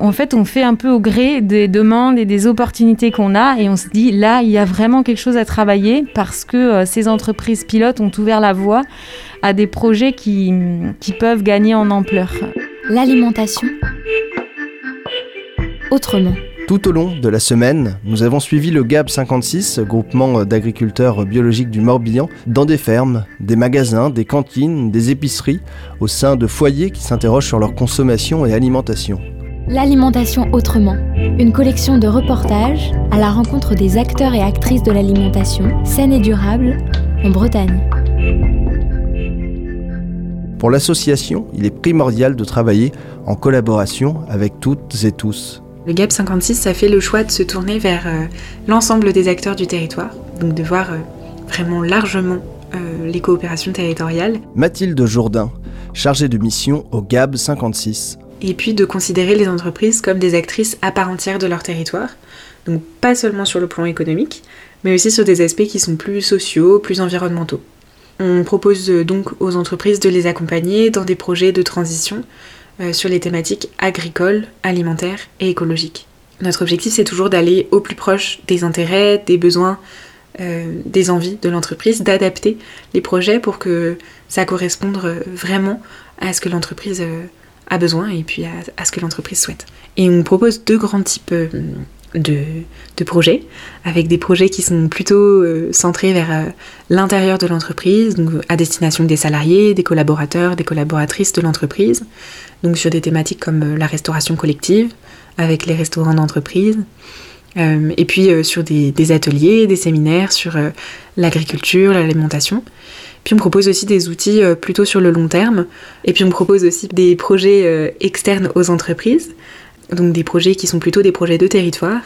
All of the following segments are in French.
En fait, on fait un peu au gré des demandes et des opportunités qu'on a et on se dit là, il y a vraiment quelque chose à travailler parce que euh, ces entreprises pilotes ont ouvert la voie à des projets qui, qui peuvent gagner en ampleur. L'alimentation autrement. Tout au long de la semaine, nous avons suivi le GAB 56, groupement d'agriculteurs biologiques du Morbihan, dans des fermes, des magasins, des cantines, des épiceries, au sein de foyers qui s'interrogent sur leur consommation et alimentation. L'alimentation autrement, une collection de reportages à la rencontre des acteurs et actrices de l'alimentation saine et durable en Bretagne. Pour l'association, il est primordial de travailler en collaboration avec toutes et tous. Le GAP 56, ça fait le choix de se tourner vers euh, l'ensemble des acteurs du territoire, donc de voir euh, vraiment largement euh, les coopérations territoriales. Mathilde Jourdain, chargée de mission au GAB 56. Et puis de considérer les entreprises comme des actrices à part entière de leur territoire, donc pas seulement sur le plan économique, mais aussi sur des aspects qui sont plus sociaux, plus environnementaux. On propose donc aux entreprises de les accompagner dans des projets de transition euh, sur les thématiques agricoles, alimentaires et écologiques. Notre objectif, c'est toujours d'aller au plus proche des intérêts, des besoins, euh, des envies de l'entreprise, d'adapter les projets pour que ça corresponde vraiment à ce que l'entreprise euh, a besoin et puis à, ce que l'entreprise souhaite. Et on propose deux grands types de, projets, avec des projets qui sont plutôt centrés vers l'intérieur de l'entreprise, à destination des salariés, des collaborateurs, des collaboratrices de l'entreprise, donc sur des thématiques comme euh, la restauration collective, avec les restaurants d'entreprise, euh, et puis euh, sur des, ateliers, des séminaires sur l'agriculture, l'alimentation. Puis on propose aussi des outils plutôt sur le long terme, et puis on propose aussi des projets externes aux entreprises, donc des projets qui sont plutôt des projets de territoire.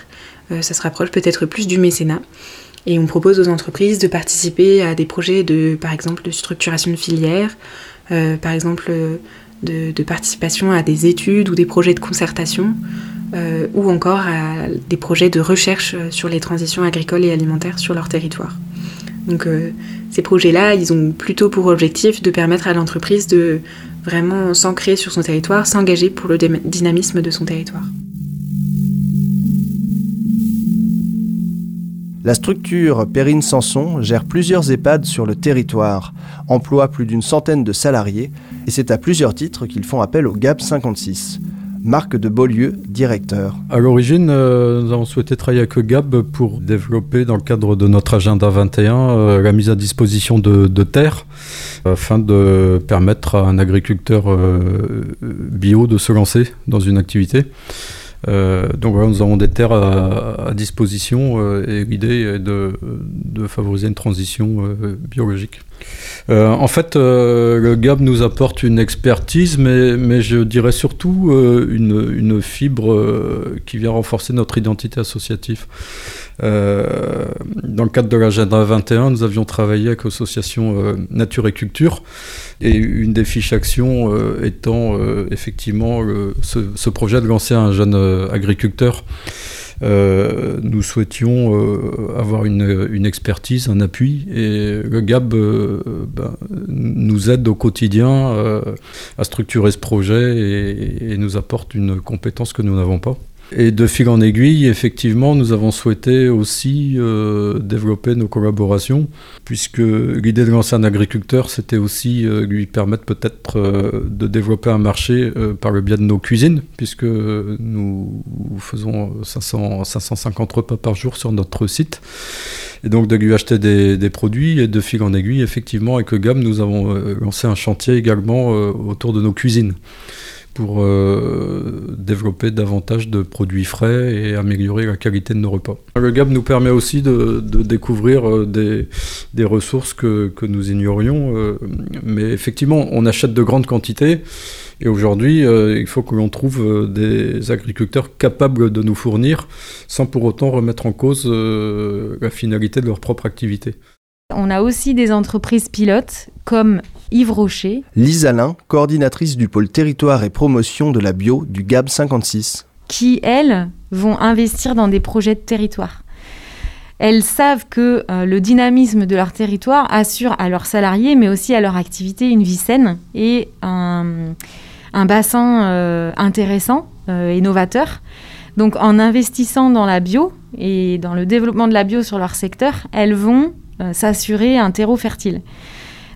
ça se rapproche peut-être plus du mécénat. Et on propose aux entreprises de participer à des projets de, par exemple, de structuration de filières, par exemple de, participation à des études ou des projets de concertation, euh, ou encore à des projets de recherche sur les transitions agricoles et alimentaires sur leur territoire. Donc euh, ces projets-là, ils ont plutôt pour objectif de permettre à l'entreprise de vraiment s'ancrer sur son territoire, s'engager pour le dynamisme de son territoire. La structure Perrine Sanson gère plusieurs EHPAD sur le territoire, emploie plus d'une centaine de salariés et c'est à plusieurs titres qu'ils font appel au GAP 56. Marc de Beaulieu, directeur. À l'origine, euh, nous avons souhaité travailler avec GAB pour développer, dans le cadre de notre agenda 21, euh, la mise à disposition de, terres afin de permettre à un agriculteur euh, bio de se lancer dans une activité. Euh, donc voilà, nous avons des terres à, disposition euh, et l'idée est de, favoriser une transition euh, biologique. en fait, le GAB nous apporte une expertise, mais, mais je dirais surtout une, une, fibre qui vient renforcer notre identité associative. Dans le cadre de l'agenda 21, nous avions travaillé avec l'association Nature et Culture et une des fiches actions euh, étant euh, effectivement ce, projet de lancer un jeune euh, agriculteur. nous souhaitions avoir une, expertise, un appui, et le GAB ben, nous aide au quotidien à structurer ce projet et, nous apporte une compétence que nous n'avons pas. Et de fil en aiguille, effectivement, nous avons souhaité aussi euh, développer nos collaborations, puisque l'idée de lancer un agriculteur, c'était aussi euh, lui permettre peut-être euh, de développer un marché par le biais de nos cuisines, puisque nous faisons 500, 550 repas par jour sur notre site. Et donc de lui acheter des, produits et de fil en aiguille, effectivement, avec GAM, nous avons lancé un chantier également autour de nos cuisines pour euh, développer davantage de produits frais et améliorer la qualité de nos repas. Le GAB nous permet aussi de, découvrir euh, des, ressources que, que nous ignorions, euh, mais effectivement, on achète de grandes quantités. Et aujourd'hui, il faut que l'on trouve des agriculteurs capables de nous fournir sans pour autant remettre en cause la finalité de leur propre activité. On a aussi des entreprises pilotes comme Yves Rocher. Lise Alain, coordinatrice du pôle territoire et promotion de la bio du GAB 56. Qui, elles, vont investir dans des projets de territoire. Elles savent que euh, le dynamisme de leur territoire assure à leurs salariés, mais aussi à leur activité, une vie saine et un, un bassin intéressant, et novateur. Donc en investissant dans la bio et dans le développement de la bio sur leur secteur, elles vont s'assurer un terreau fertile.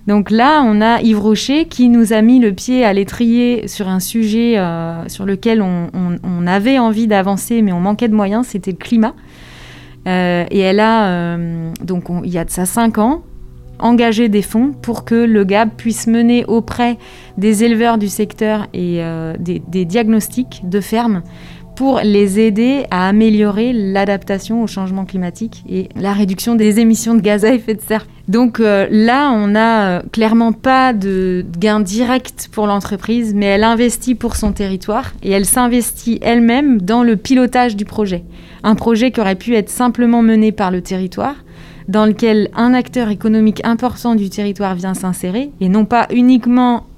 Donc là, on a Yves Rocher qui nous a mis le pied à l'étrier sur un sujet euh, sur lequel on, avait envie d'avancer, mais on manquait de moyens, c'était le climat. Euh, et elle a, euh, donc il y a de ça cinq ans, engagé des fonds pour que le GAB puisse mener auprès des éleveurs du secteur et des, des, diagnostics de ferme pour les aider à améliorer l'adaptation au changement climatique et la réduction des émissions de gaz à effet de serre. Donc euh, là, on n'a euh, clairement pas de gain direct pour l'entreprise, mais elle investit pour son territoire et elle s'investit elle-même dans le pilotage du projet. Un projet qui aurait pu être simplement mené par le territoire, dans lequel un acteur économique important du territoire vient s'insérer, et non pas uniquement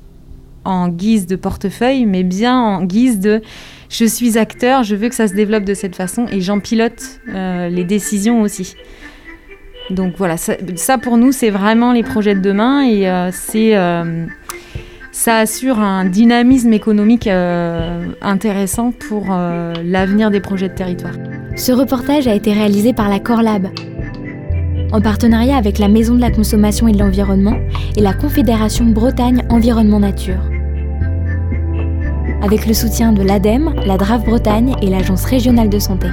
en guise de portefeuille, mais bien en guise de je suis acteur, je veux que ça se développe de cette façon et j'en pilote euh, les décisions aussi. Donc voilà, ça, pour nous, c'est vraiment les projets de demain et euh, euh, ça assure un dynamisme économique intéressant pour l'avenir des projets de territoire. Ce reportage a été réalisé par la Corlab, en partenariat avec la Maison de la Consommation et de l'Environnement et la Confédération Bretagne Environnement Nature avec le soutien de l'ADEME, la DRAF Bretagne et l'Agence régionale de santé.